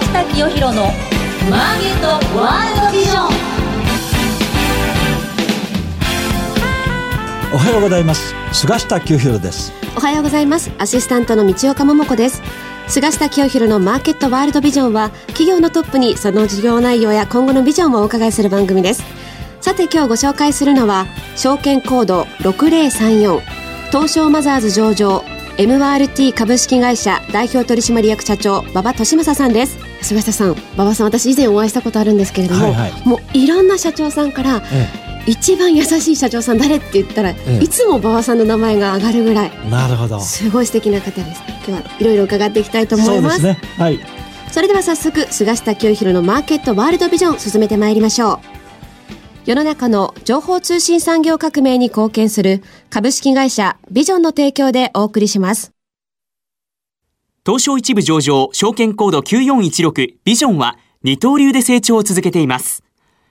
下清弘のマーケットワールドビジョン。おはようございます。菅下清弘です。おはようございます。アシスタントの道岡桃子です。菅下清弘のマーケットワールドビジョンは企業のトップにその事業内容や今後のビジョンをお伺いする番組です。さて今日ご紹介するのは証券コード6034東証マザーズ上場 MRT 株式会社代表取締役社長馬場俊正さんです菅下さん馬場さん私以前お会いしたことあるんですけれども、はいはい、もういろんな社長さんから、ええ、一番優しい社長さん誰って言ったら、ええ、いつも馬場さんの名前が上がるぐらいなるほど。すごい素敵な方です。今日はいろいろ伺っていきたいと思いますね。はい。それでは早速菅下清弘のマーケットワールドビジョン進めてまいりましょう。世の中の情報通信産業革命に貢献する株式会社ビジョンの提供でお送りします。東証一部上場証券コード9416ビジョンは二刀流で成長を続けています。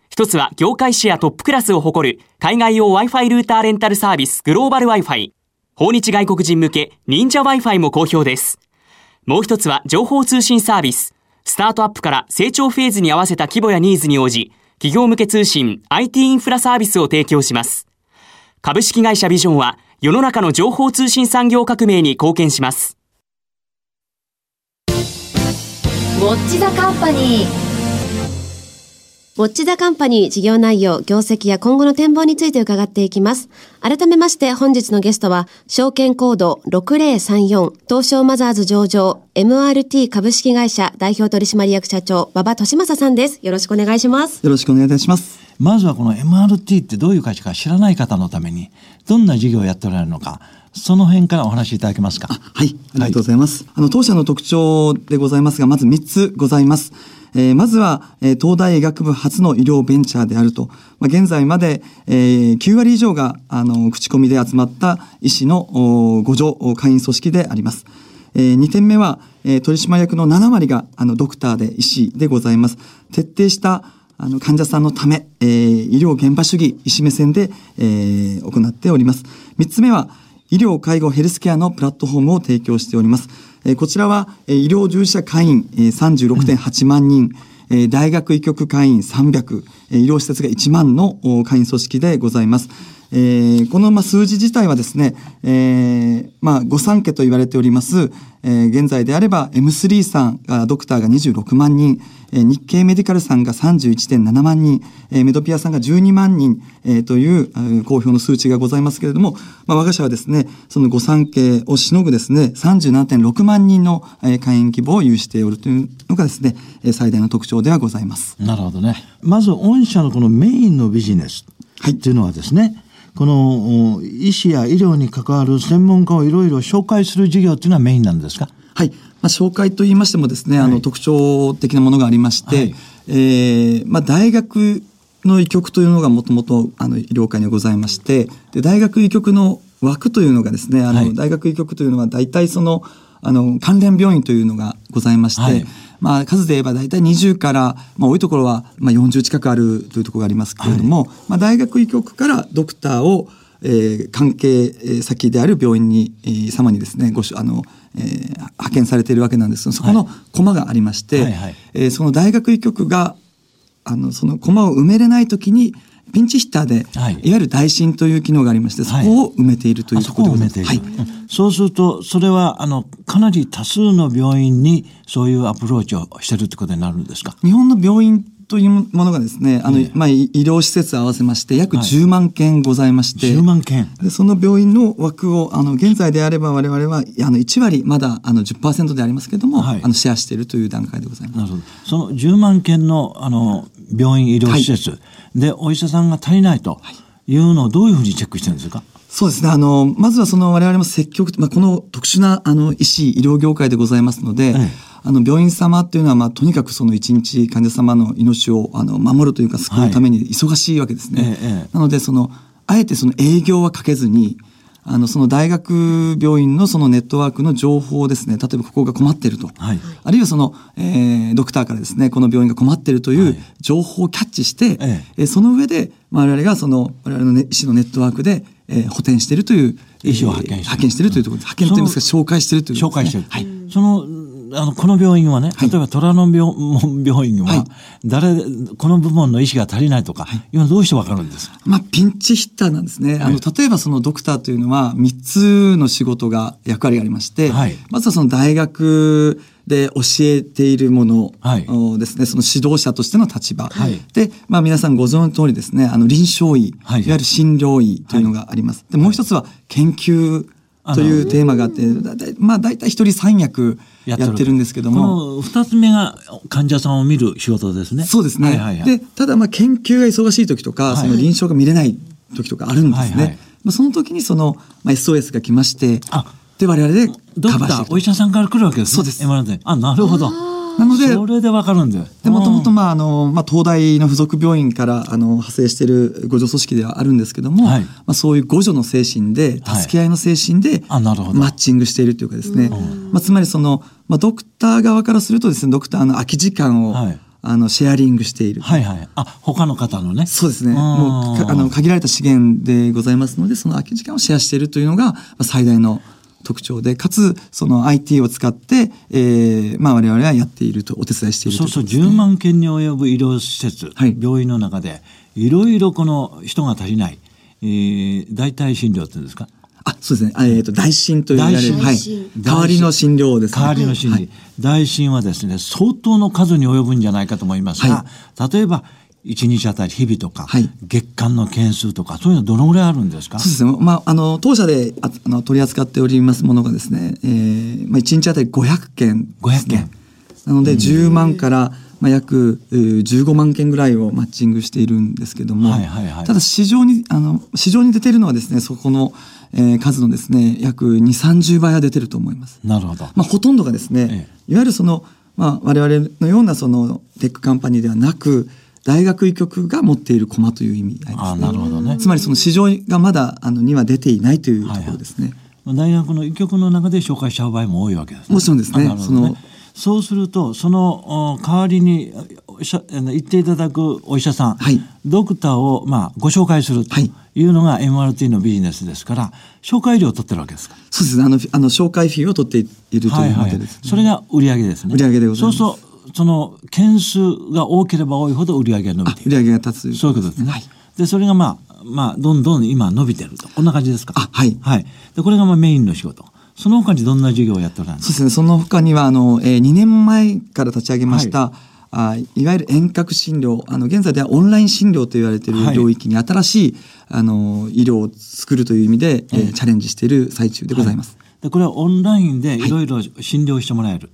一つは業界シェアトップクラスを誇る海外用 Wi-Fi ルーターレンタルサービスグローバル Wi-Fi。訪日外国人向け忍者 Wi-Fi も好評です。もう一つは情報通信サービス。スタートアップから成長フェーズに合わせた規模やニーズに応じ、企業向け通信 IT インフラサービスを提供します。株式会社ビジョンは世の中の情報通信産業革命に貢献します。ォッチザカンパニーウォッチザカンパニー事業内容、業績や今後の展望について伺っていきます。改めまして本日のゲストは、証券コード6034東証マザーズ上場 MRT 株式会社代表取締役社長馬場俊正さんです。よろしくお願いします。よろしくお願いいたします。まずはこの MRT ってどういう会社か知らない方のために、どんな事業をやっておられるのか、その辺からお話しいただけますか？はい、ありがとうございます。はい、あの、当社の特徴でございますが、まず3つございます。えー、まずは、えー、東大医学部初の医療ベンチャーであると、まあ、現在まで、えー、9割以上があの口コミで集まった医師の互助会員組織であります。えー、2点目は、えー、取締役の7割があのドクターで医師でございます。徹底したあの患者さんのため、えー、医療現場主義、医師目線で、えー、行っております。3つ目は、医療介護ヘルスケアのプラットフォームを提供しております。こちらは、医療従事者会員、36.8万人、うん、大学医局会員300、医療施設が1万の会員組織でございます。えー、このまあ数字自体はですね、えー、まあ、御三家と言われております、えー、現在であれば M3 さんが、ドクターが26万人、えー、日経メディカルさんが31.7万人、えー、メドピアさんが12万人、えー、という、えー、公表の数値がございますけれども、まあ、我が社はですね、その御三家をしのぐですね、37.6万人の、えー、会員規模を有しておるというのがですね、最大の特徴ではございます。なるほどね。まず、御社のこのメインのビジネスっていうのはですね、はいこの医師や医療に関わる専門家をいろいろ紹介する事業っていうのはメインなんですか？はい。まあ、紹介といいましてもですね、はい、あの、特徴的なものがありまして、はい、えー、まあ、大学の医局というのがもともと、あの、医療界にございまして、で、大学医局の枠というのがですね、あの、はい、大学医局というのは大体その、あの、関連病院というのがございまして、はい、まあ、数で言えば大体20から、まあ、多いところは、まあ、40近くあるというところがありますけれども、はい、まあ、大学医局からドクターを、えー、関係先である病院に、えー、様にですね、ごし、あの、えー、派遣されているわけなんですが、そこの駒がありまして、はい。はい、えー、その大学医局が、あの、その駒を埋めれないときに、ピンチヒッターで、はい、いわゆる代診という機能がありまして、そこを埋めているというところでございます。はい、そうすると、それは、あの、かなり多数の病院にそういうアプローチをしてるってことになるんですか？日本の病院というものがですね、あの、まあ、医療施設合わせまして、約10万件ございまして、はい、10万件。で、その病院の枠を、あの、現在であれば我々は、あの、1割、まだ、あの、10%でありますけれども、はい、あの、シェアしているという段階でございます。なるほど。その10万件の、あの、病院医療施設、はい、で、お医者さんが足りないとい。うのをどういうふうにチェックしてるんですか？そうですね。あの、まずはその我々も積極、まあ、この特殊な、あの、医師、医療業界でございますので、あの病院様っていうのは、まあ、とにかくその一日患者様の命をあの守るというか救うために忙しいわけですね。はいなのでそのあえてその営業はかけずにあのその大学病院のそのネットワークの情報をですね例えばここが困っていると、はい、あるいはその、えー、ドクターからですねこの病院が困っているという情報をキャッチして、はい、えー、その上で我々がその我々の、ね、医師のネットワークで、えー、補填しているという医師を派遣して派遣しているというところです。派遣といいますか？紹介しているという、ね、紹介している。はい。そのあの、この病院はね、例えば虎ノ病病院は、誰、この部門の医師が足りないとか、今どうしてわかるんですか？まあ、ピンチヒッターなんですね。あの、例えばそのドクターというのは、3つの仕事が、役割がありまして、はい。まずはその大学で教えているものですね、その指導者としての立場。はい。で、まあ皆さんご存知の通りですね、あの臨床医、はい。い、わゆる診療医というのがあります。で、もう一つは研究というテーマがあって、だいたいまあ大体一人三役やってるんですけども、この二つ目が患者さんを見る仕事ですね。そうですね。はいはいはい、で、ただまあ研究が忙しい時とか、はいその臨床が見れない時とかあるんですね。はいはいまあその時にその、まあ、SOS が来まして、あで我々でドクター、カバーしていくお医者さんから来るわけですね。そうですあ、なるほど。なのでそれでわかるんだよ。で、もともとうんまああの、まあ東大の附属病院からあの派生している互助組織ではあるんですけども、はいまあそういう互助の精神で、はい助け合いの精神で、あなるほどマッチングしているというかですね、まあつまりその、まあドクター側からするとですね、ドクターの空き時間を、はいあのシェアリングしている。はいはい。あ、他の方のね。そうですね。んもうかあの限られた資源でございますので、その空き時間をシェアしているというのがまあ最大の特徴で、かつその IT を使って、えー、まあ我々はやっているとお手伝いしているとそうそう、いうことですね。10万件に及ぶ医療施設、はい。病院の中で、いろいろこの人が足りない、えー、代替診療っていうんですか？あ、そうですね。あえっ、と、大診と言われる、大はい。診。代わりの診療ですね。代わりの診療、はい。大診はですね、相当の数に及ぶんじゃないかと思いますが、例えば、1日あたり日々とか、はい。月間の件数とか、そういうのどのぐらいあるんですか？そうですね。まあ、あの、当社でああの取り扱っておりますものがですね、えー、まあ、1日あたり500件ですね、500件。なので、10万から、まあ、約えー15万件ぐらいをマッチングしているんですけども、はいはいはい。ただ市場に、あの、市場に出てるのはですね、そこの、えー数のですね、約2、30倍は出てると思います。なるほど。まあ、ほとんどがですね、え。いわゆるその、まあ、我々のようなそのテックカンパニーではなく、大学医局が持っている駒という意味合いですね。あなるほどね。つまりその市場がまだあのには出ていないというところですね。大学の医局の中で紹介しちゃう場合も多いわけです、ね。もちろんですねねそのそうすると、そのお代わりに言っていただくお医者さん、はいドクターを、まあ、ご紹介するとはいいうのが MRT のビジネスですから、紹介料を取ってるわけですか？そうですね。あの、あの紹介費を取っているというわけです、ねそれが売上ですね。売上でございますそうそう、その件数が多ければ多いほど売上が伸びている。売上が立つそういうことですね。はい。で、それがまあ、まあ、どんどん今伸びてると。こんな感じですか？あはいはい。で、これがまあメインの仕事。その他にどんな事業をやっておられるんですか？そうですね。その他には、あの、えー、2年前から立ち上げました、あいわゆる遠隔診療あの現在ではオンライン診療と言われているはい領域に新しい、あの医療を作るという意味で、えーチャレンジしている最中でございます。でこれはオンラインでいろいろ診療してもらえる、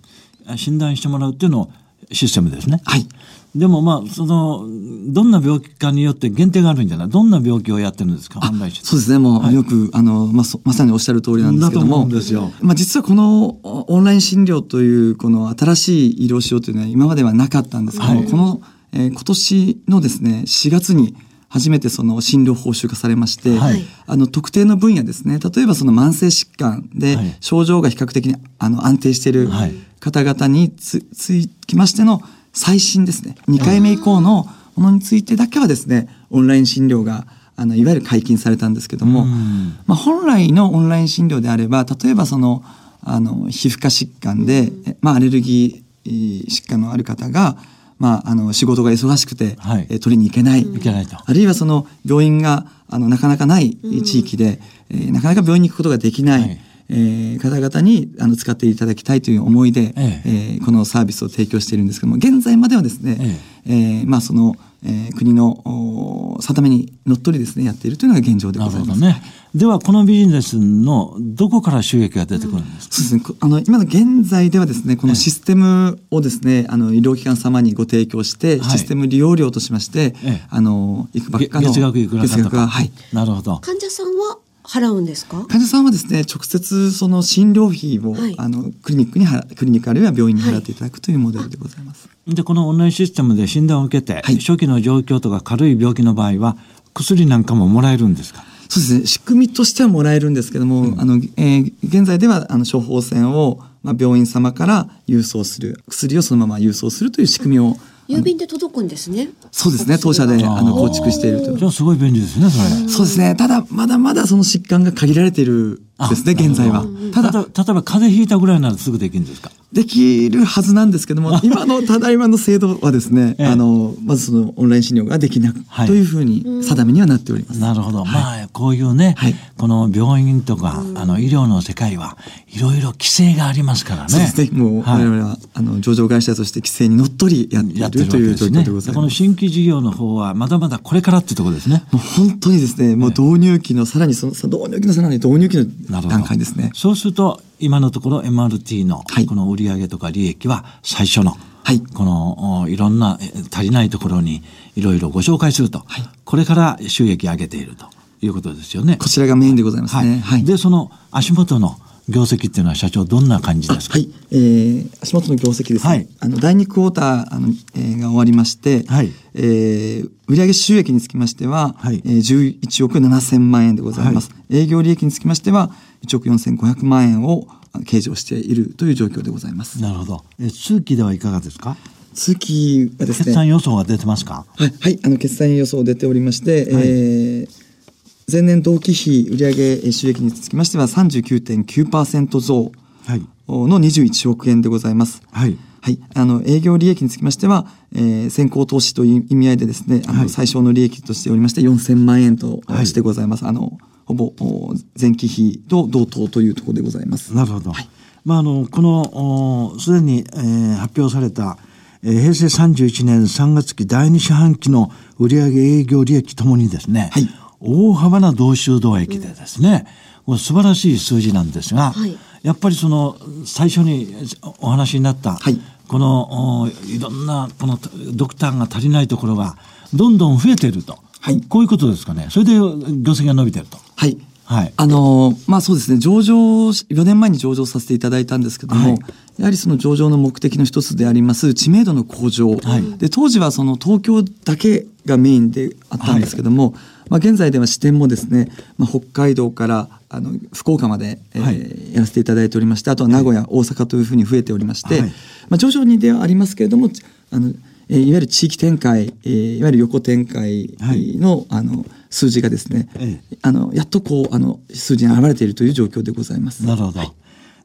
あ診断してもらうっていうのをシステムですね。はい。でもまあそのどんな病気かによって限定があるんじゃない？どんな病気をやってるんですか？そうですね。もう、よく、あの、まあ、そまさにおっしゃる通りなんですけども。うんですよまあ、実はこのおオンライン診療という、この新しい医療仕様というのは今まではなかったんですけども、はいこの、えー今年のですね、4月に初めてその診療報酬化されまして、はい。あの、特定の分野ですね、例えばその慢性疾患ではい。症状が比較的にあの安定しているはい。方々につつきましての最新ですね、2回目以降のものについてだけはですね、オンライン診療があのいわゆる解禁されたんですけども、うん。まあ、本来のオンライン診療であれば例えばそのあの皮膚科疾患で、えまあ、アレルギー疾患のある方が、まあ、あの仕事が忙しくて、はい。え取りに行けない、いけないと。あるいはその病院があのなかなかない地域で、えーなかなか病院に行くことができない、はい。えー方々にあの使っていただきたいという思いで、ええ。ーこのサービスを提供しているんですけども現在まではですね、えーまあ、その、えー国のお定めにのっとりですねやっているというのが現状でなございます。るほどね。ではこのビジネスのどこから収益が出てくるんですか、そうですね。こあの、今の現在ではですね、このシステムをですね、あの、医療機関様にご提供して、はいシステム利用料としまして、ええあの、いくばっかの。月額いくらか月とか。額ははい。なるほど。患者さんは払うんですか？患者さんはですね、直接その診療費を、はいあの、クリニックに払、クリニックあるいは病院に払っていただくというモデルでございます。でこのオンラインシステムで診断を受けて、はい初期の状況とか軽い病気の場合は薬なんかももらえるんですか？そうですね。仕組みとしてはもらえるんですけども、あの、えー現在では、あの、処方箋を、まあ、病院様から郵送する、薬をそのまま郵送するという仕組みを、郵便で届くんですねそうですね、当社で、あの、構築していると。じゃあすごい便利ですねそれ。そうですね。ただ、まだまだその疾患が限られているですね、現在は。ただ、例えば例えば風邪ひいたぐらいならすぐできるんですか？できるはずなんですけども、今のただいまの制度はですね、ええあの、まずそのオンライン診療ができなく、はいというふうに定めにはなっております。なるほど、まあこういうね、はいこの病院とか、あの医療の世界はいろいろ規制がありますからね。そうですね。もう、はい我々は、あの、上場会社として規制にとりやっているるという状況ですね。でございます。この新規事業の方はまだまだこれからっていうところですね。もう本当にですね、もう導入期のさらにその、さ導入期のさらに導入期の段階ですね。そうすると今のところ MRT のはいこの売上とか利益は最初の、はいこのおいろんなえ足りないところにいろいろご紹介すると、はいこれから収益上げているということですよね。こちらがメインでございますね。はい。でその足元の業績っていうのは社長どんな感じですか？はい、えー、足元の業績ですね、はい。あの第2クォーターあの、えーが終わりまして、はい。えー売上収益につきましては、はい。えー、11億7千万円でございます、営業利益につきましては1億4500万円を計上しているという状況でございます。なるほど。え通期ではいかがですか？通期はです決算ね予想は出てますか？はい、はい、あの決算予想出ておりまして、はい。えー前年同期比売上収益につきましては39.9%増はいの21億円でございます。はいはい、あの営業利益につきましては、えー先行投資という意味合いでですね、あの、はい最小の利益としておりまして4000万円とはいしてございます。あのほぼお前期比と同等というところでございます。なるほど。まああのこのおすでに、えー発表された、えー平成31年3月期第2四半期の売上営業利益ともにですね、はい大幅な同収同益でですね、これ素晴らしい数字なんですが、はい。やっぱりその最初にお話になった、はい。このおいろんなこのドクターが足りないところがどんどん増えていると、はい。こういうことですかね。それで業績が伸びてると。はい。はい。あのーまあそうですね、上場、4年前に上場させていただいたんですけども、はい。やはりその上場の目的の一つであります知名度の向上、はい。で当時はその東京だけがメインであったんですけども、まあ現在では支店もですね、まあ、北海道からあの福岡まで、えーはい。やらせていただいておりまして、あとは名古屋、大阪というふうに増えておりまして、はい。まあ徐々にではありますけれども、あのえーいわゆる地域展開、えーいわゆる横展開はい。の,、あの数字がですね、ええ。あのやっとこうあの数字に現れているという状況でございます。なるほど。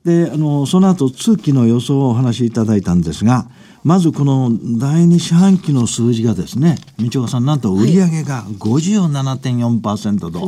で、あの、その後、通期の予想をお話しいただいたんですが、まずこの第二四半期の数字がですね、道岡さん、なんと売上が57.4%と、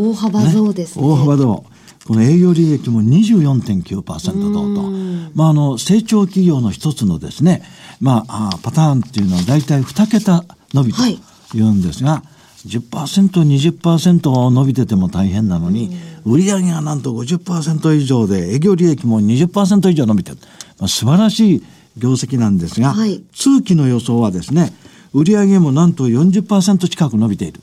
大幅増ですね。大幅増。この営業利益も24.9%増と。まあ、あの、成長企業の一つのですね、まあ、あパターンっていうのは大体2桁伸びとはいいうんですが、10%、20%伸びてても大変なのに、売上がなんと50%以上で、営業利益も20%以上伸びてる。まあ、素晴らしい業績なんですが、はい通期の予想はですね、売上もなんと40%近く伸びている。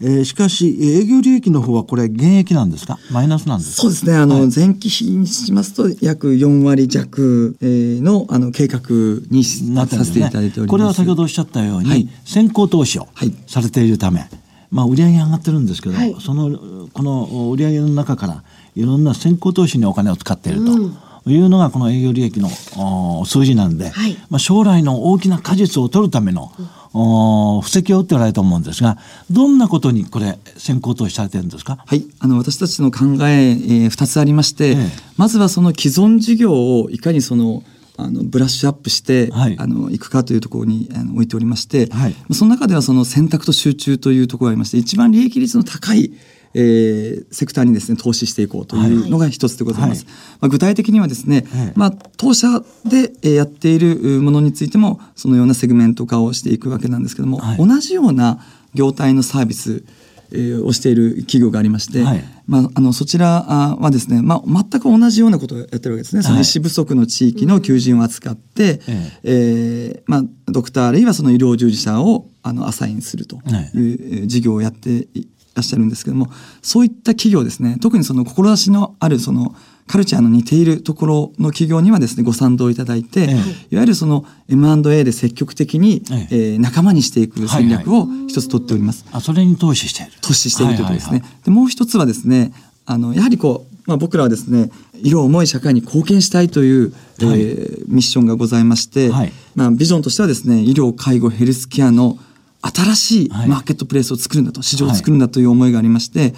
えーしかし、営業利益の方はこれ減益なんですか？マイナスなんですか？そうですね。あの、はい。前期比にしますと約4割弱えーのあの計画にしなってさせていただいております。これは先ほどおっしゃったように、はい。先行投資をはい。されているため、まあ、売上上がってるんですけど、はい。そのこの売上の中からいろんな先行投資にお金を使っていると。いうのがこの営業利益のお数字なんで、はい。まあ、将来の大きな果実を取るための、お布石を打っておられると思うんですがどんなことにこれ先行投資されてるんですか？はい、あの私たちの考え、えー、2つありまして、ええ。まずはその既存事業をいかにそのあのブラッシュアップして、はい。あのいくかというところにあの置いておりまして、はい。その中ではその選択と集中というところがありまして一番利益率の高いえーセクターにですね投資していこうというのが一つでございます。はい。まあ、具体的にはですね、ええまあ、当社でえーやっているものについてもそのようなセグメント化をしていくわけなんですけども、はい。同じような業態のサービスえーをしている企業がありまして、はい。まあ、あのそちらあはですね、まあ、全く同じようなことをやってるわけですね、そのはい。医師不足の地域の求人を扱って、ええーまあ、ドクターあるいはその医療従事者をあのアサインするという、事業をやっていらっしゃるんですけどもそういった企業ですね特にその志のあるそのカルチャーの似ているところの企業にはですねご賛同いただいて、ええ。いわゆるその M&A で積極的に、ええ。ー仲間にしていく戦略を一つ取っております。あそれに投資している。投資しているということですね。はいはいでもう一つはですねあのやはりこう、まあ、僕らはですね色を重い社会に貢献したいという、はい。えーミッションがございまして、はい。まあ、ビジョンとしてはですね医療介護ヘルスケアの新しいはい。マーケットプレイスを作るんだと、市場を作るんだという思いがありまして、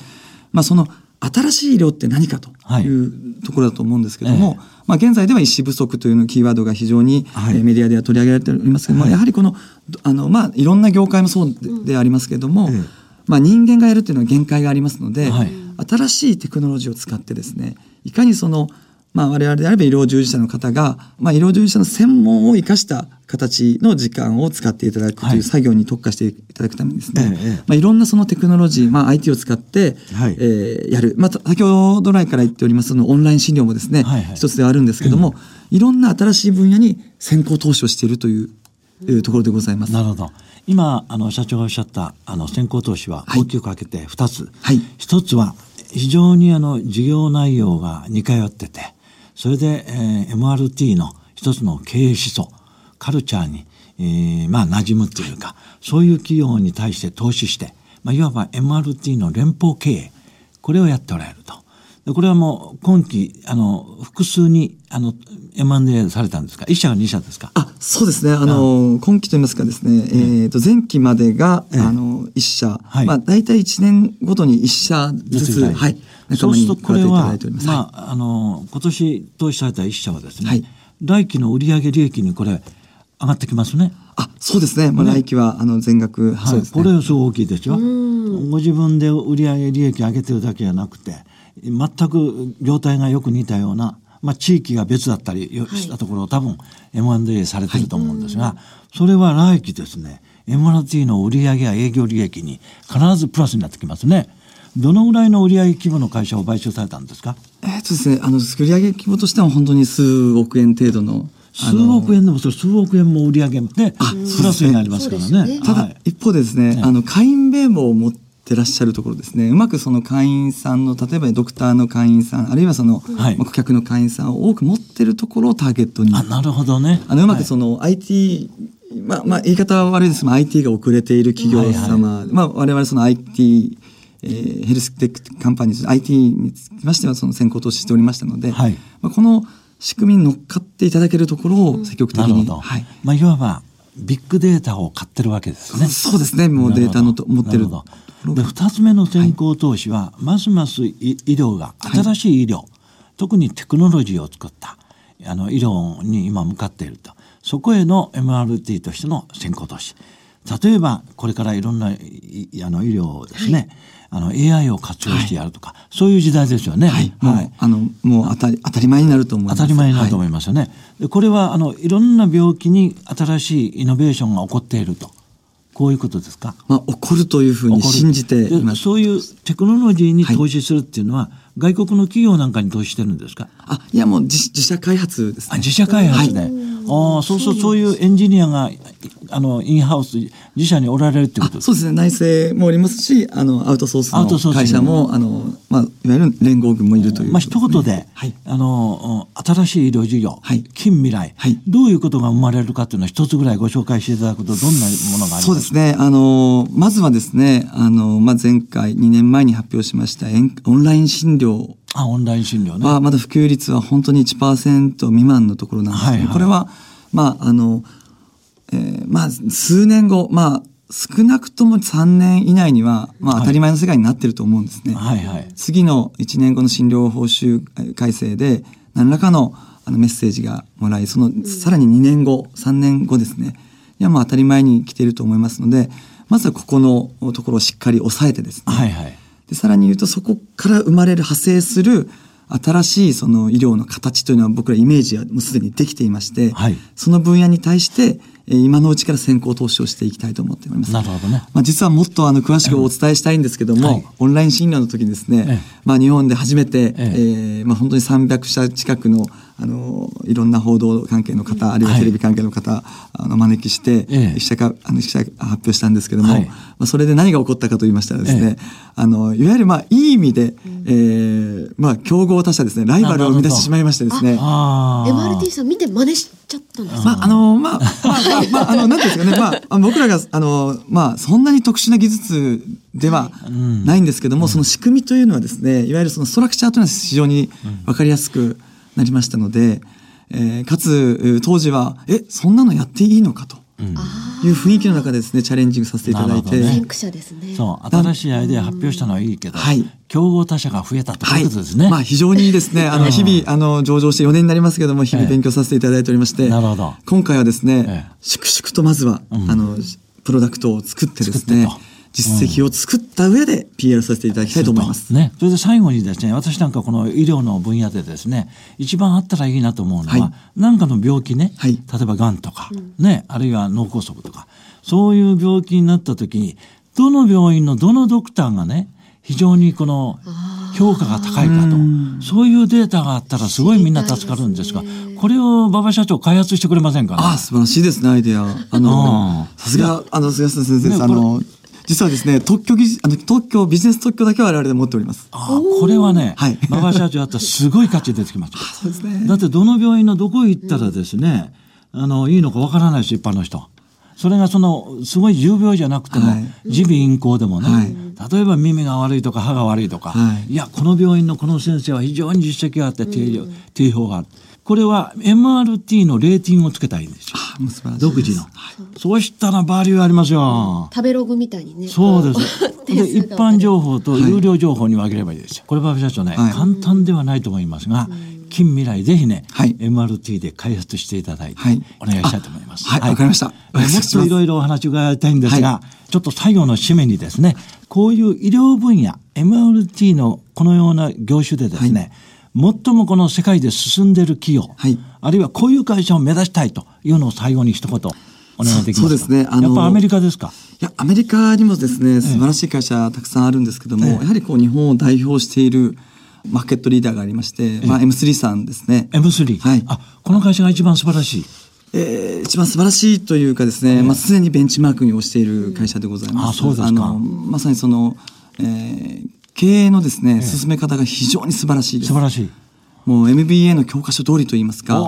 まあ、その新しい医療って何かとはい。いうところだと思うんですけども、ええ。まあ、現在では医師不足というのキーワードが非常に、はい。えーメディアでは取り上げられておりますけども、はい。やはりこのあの、まあ、いろんな業界もそうで,、でありますけども、ええ。まあ、人間がやるっていうのは限界がありますので、はい。新しいテクノロジーを使ってですねいかにその、まあ、我々であれば医療従事者の方が、まあ、医療従事者の専門を生かした形の時間を使っていただくとはい。いう作業に特化していただくためにですね、ええええ。まあ、いろんなそのテクノロジー、まあ、IT を使って、はい。えーやる、まあ、た先ほど来から言っておりますそのオンライン診療もですね、はいはい。一つではあるんですけども、いろんな新しい分野に先行投資をしているという、えーところでございます。なるほど。今あの社長がおっしゃったあの先行投資ははい。大きく分けて2つ。はい。一つは非常にあの事業内容が似通ってて、それで、えー MRT の一つの経営思想、カルチャーに、えーまあ馴染むっていうか、そういう企業に対して投資して、まあいわば MRT の連邦経営、これをやっておられると。でこれはもう今期あの複数にあの M&A されたんですか？一社が二社ですか？あそうですね。あの今期といいますかですね、えー、と前期までが、ええ。あの1社、はい。まあ、大体1年ごとに1社ずつ、はい、仲そうするとこれはまああの今年投資された一社はですね、はい。来期の売上利益にこれ上がってきますね。あそうですね、まあ、ね。来期はあの全額、はい、ね。これはすごい大きいですよ。ご自分で売上利益上げてるだけじゃなくて、全く業態がよく似たような、まあ地域が別だったりよしたところを多分 M&A されてると思うんですが、それは来期ですね、MRT の売上や営業利益に必ずプラスになってきますね。どのぐらいの売上規模の会社を買収されたんですか？えーっとですね、あの作り上げ規模としては本当に数億円程度のあ数の億円でもそれ数億円も売り上げでプラスになりますからね。ね。ただ、はい。一方でですね、あの会員名簿を持ってらっしゃるところですねうまくその会員さんの例えばドクターの会員さんあるいはその、はい。まあ顧客の会員さんを多く持ってるところをターゲットに。あなるほどね。あのうまくはい。その IT、まあまあ言い方は悪いですが IT が遅れている企業様、まあ我々その IT、えーヘルステックカンパニーズ IT につきましてはその先行投資しておりましたので、はい。まあ、この仕組みに乗っかっていただけるところを積極的に、なるほど。はい、まあいわばビッグデータを買ってるわけですね。そうですね。もうデータのと持ってるで二つ目の先行投資は、ますます医医療が新しい医療、特にテクノロジーを作ったあの医療に今向かっていると。そこへの MRT としての先行投資例えばこれからいろんないいあの医療をですね、あの AI を活用してやるとか、そういう時代ですよね。はい、もう、あの、もう当たり、当たり前になると思います。当たり前になると思はい。いますよね。でこれはあのいろんな病気に新しいイノベーションが起こっていると。こういうことですか？まあ、起こるというふうに信じて。そういうテクノロジーに投資するっていうのは、外国の企業なんかに投資してるんですか？あ、いや、もう自自社開発ですね。あ自社開発で、ああそうそうそういうエンジニアがあのインハウス自社におられるってことですか？そうですね。内製もおりますし、あの、アウトソースの会社も、あの、まあ、いわゆる連合軍もいるという。まあ一言で、はい。あの新しい医療事業、はい。近未来、はい。どういうことが生まれるかっていうのを一つぐらいご紹介していただくとどんなものがありますか？そうですね。あの、まずはですね、あの、まあ、前回2年前に発表しましたオンライン診療あオンライン診療ね。はまだ普及率は本当に1%未満のところなんですけど、はいはいこれはまああの、えーまあ数年後まあ少なくとも3年以内には、まあ、はい当たり前の世界になってると思うんですね。はいはい。次の1年後の診療報酬改正で何らかのあのメッセージがもらいそのさらに2年後3年後ですねいやもう当たり前に来ていると思いますのでまずはここのところをしっかり押さえてですね、はいはい。でさらに言うとそこから生まれる派生する新しいその医療の形というのは僕らイメージはもうすでにできていまして、はい。その分野に対してえー今のうちから先行投資をしていきたいと思っております。なるほどね。まあ、実はもっとあの詳しくお伝えしたいんですけども、はい。オンライン診療の時にですね、ええ。まあ、日本で初めて、ええ。ーまあ、本当に300社近くのあのいろんな報道関係の方、あるいははいテレビ関係の方、あの招きして、ええ。記者かあの記者発表したんですけども、はい。まあ、それで何が起こったかと言いましたらですね、あのいわゆるまあいい意味で、えーまあ、競合他社ですねライバルを生み出してしまいましてですね。MRT さん見て真似しちゃったんですかまあ、あの、まあ、まあ、まあ、まあ、あの、なんていうんですかね、まああの、僕らが、あの、まあ、そんなに特殊な技術ではないんですけども、その仕組みというのはですね、いわゆるそのストラクチャーというのは非常にわかりやすくなりましたので、えーかつ、当時は、え、そんなのやっていいのかと。いう雰囲気の中でですねチャレンジングさせていただいて、ね。先駆者ですね。そう新しいアイデア発表したのはいいけど、はい競合他社が増えたとはいいうことですね。まあ非常にですね、あの日々あの上場して4年になりますけども日々勉強させていただいておりまして、なるほど。今回はですね、ええ。粛々とまずは、あのプロダクトを作ってですね作ってと実績を作った上で PR させていただきたいと思います。ね、それで最後にですね私なんかこの医療の分野でですね一番あったらいいなと思うのは、はい。何かの病気ね、はい。例えばがんとか、ね、あるいは脳梗塞とか。そういう病気になった時にどの病院のどのドクターがね非常にこの評価が高いかと。そういうデータがあったらすごいみんな助かるんですがこれを馬場社長開発してくれませんかね？ああ素晴らしいですねアイデア。あのあさすがあの菅下先生です。ねあの実はですね特許技術あの特許ビジネス特許だけは我々で持っております。ああこれはね、はい馬場社長だったらすごい価値出てきますよ。そうですねだってどの病院のどこ行ったらですね、あのいいのかわからないです一般の人。それがそのすごい重病じゃなくても、はい耳鼻咽喉でもね、はい例えば耳が悪いとか歯が悪いとか、はいい、やこの病院のこの先生は非常に実績があって定評があるこれは MRT のレーティングをつけたらいいんですよ独自の、そうしたらバリューありますよ、食べログみたいにね。そうです。点で一般情報と有料情報に分ければいいですよ。これ馬場社長ね、はい。簡単ではないと思いますが、近未来ぜひね、はい。MRT で開発していただいて、はい。お願いしたいと思います。あはいわかりました。えーもっといろいろお話伺いたいんですが、はちょっと最後の締めにですね、こういう医療分野、MRT のこのような業種でですね、最もこの世界で進んでいる企業、はい。あるいはこういう会社を目指したいというのを最後に一言お願いできますか？そうですね。あのやっぱアメリカですか？いやアメリカにもですね素晴らしい会社たくさんあるんですけども、ええ。やはりこう日本を代表しているマーケットリーダーがありまして、まあ、M3 さんですね。M3、はい。あこの会社が一番素晴らしい。えー一番素晴らしいというかですね、まあ、すでにベンチマークに押している会社でございます。あそうですか。のまさにその、えー経営のですね、進め方が非常に素晴らしいです。素晴らしい。もう MBA の教科書通りといいますか、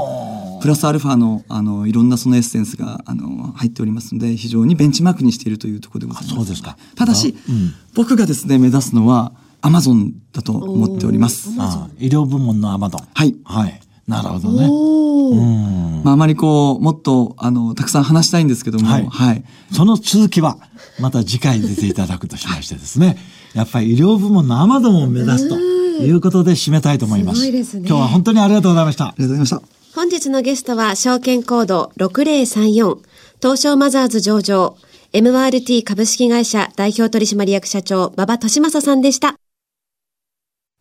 プラスアルファのあのいろんなそのエッセンスがあの入っておりますので、非常にベンチマークにしているというところでございます。あそうですか。ただし、僕がですね目指すのはアマゾンだと思っております。あ医療部門のアマゾンはい。はい。なるほどね。おー。うん。まああまりこうもっとあのたくさん話したいんですけども、はい。はい。その続きはまた次回出ていただくとしましてですねやっぱり医療部門のアマゾンを目指すということで締めたいと思いますすごいですね今日は本当にありがとうございましたありがとうございました。本日のゲストは証券コード6034東証マザーズ上場 MRT 株式会社代表取締役社長馬場俊正さんでした。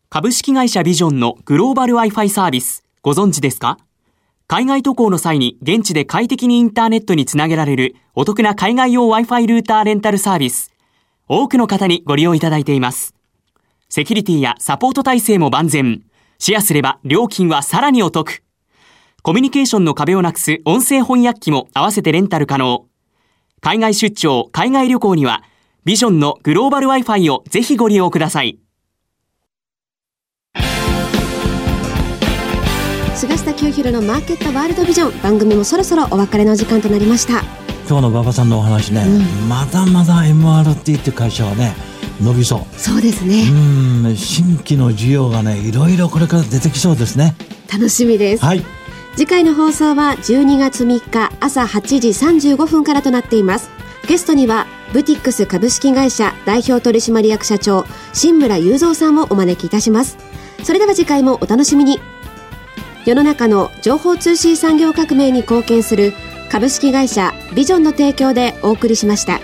株式会社ビジョンのグローバル Wi-Fi サービス、ご存知ですか？海外渡航の際に現地で快適にインターネットにつなげられるお得な海外用 Wi-Fi ルーターレンタルサービス。多くの方にご利用いただいています。セキュリティやサポート体制も万全。シェアすれば料金はさらにお得。コミュニケーションの壁をなくす音声翻訳機も合わせてレンタル可能。海外出張、海外旅行には、ビジョンのグローバル Wi-Fi をぜひご利用ください。菅下清弘のマーケットワールドビジョン番組もそろそろお別れの時間となりました。今日の馬場さんのお話ね、まだまだ MRT っていう会社はね伸びそう。そうですね。うん新規の需要がねいろいろこれから出てきそうですね。楽しみです。はい。次回の放送は12月3日朝8時35分からとなっています。ゲストにはブティックス株式会社代表取締役社長新村雄三さんをお招きいたします。それでは次回もお楽しみに。世の中の情報通信産業革命に貢献する株式会社ビジョンの提供でお送りしました。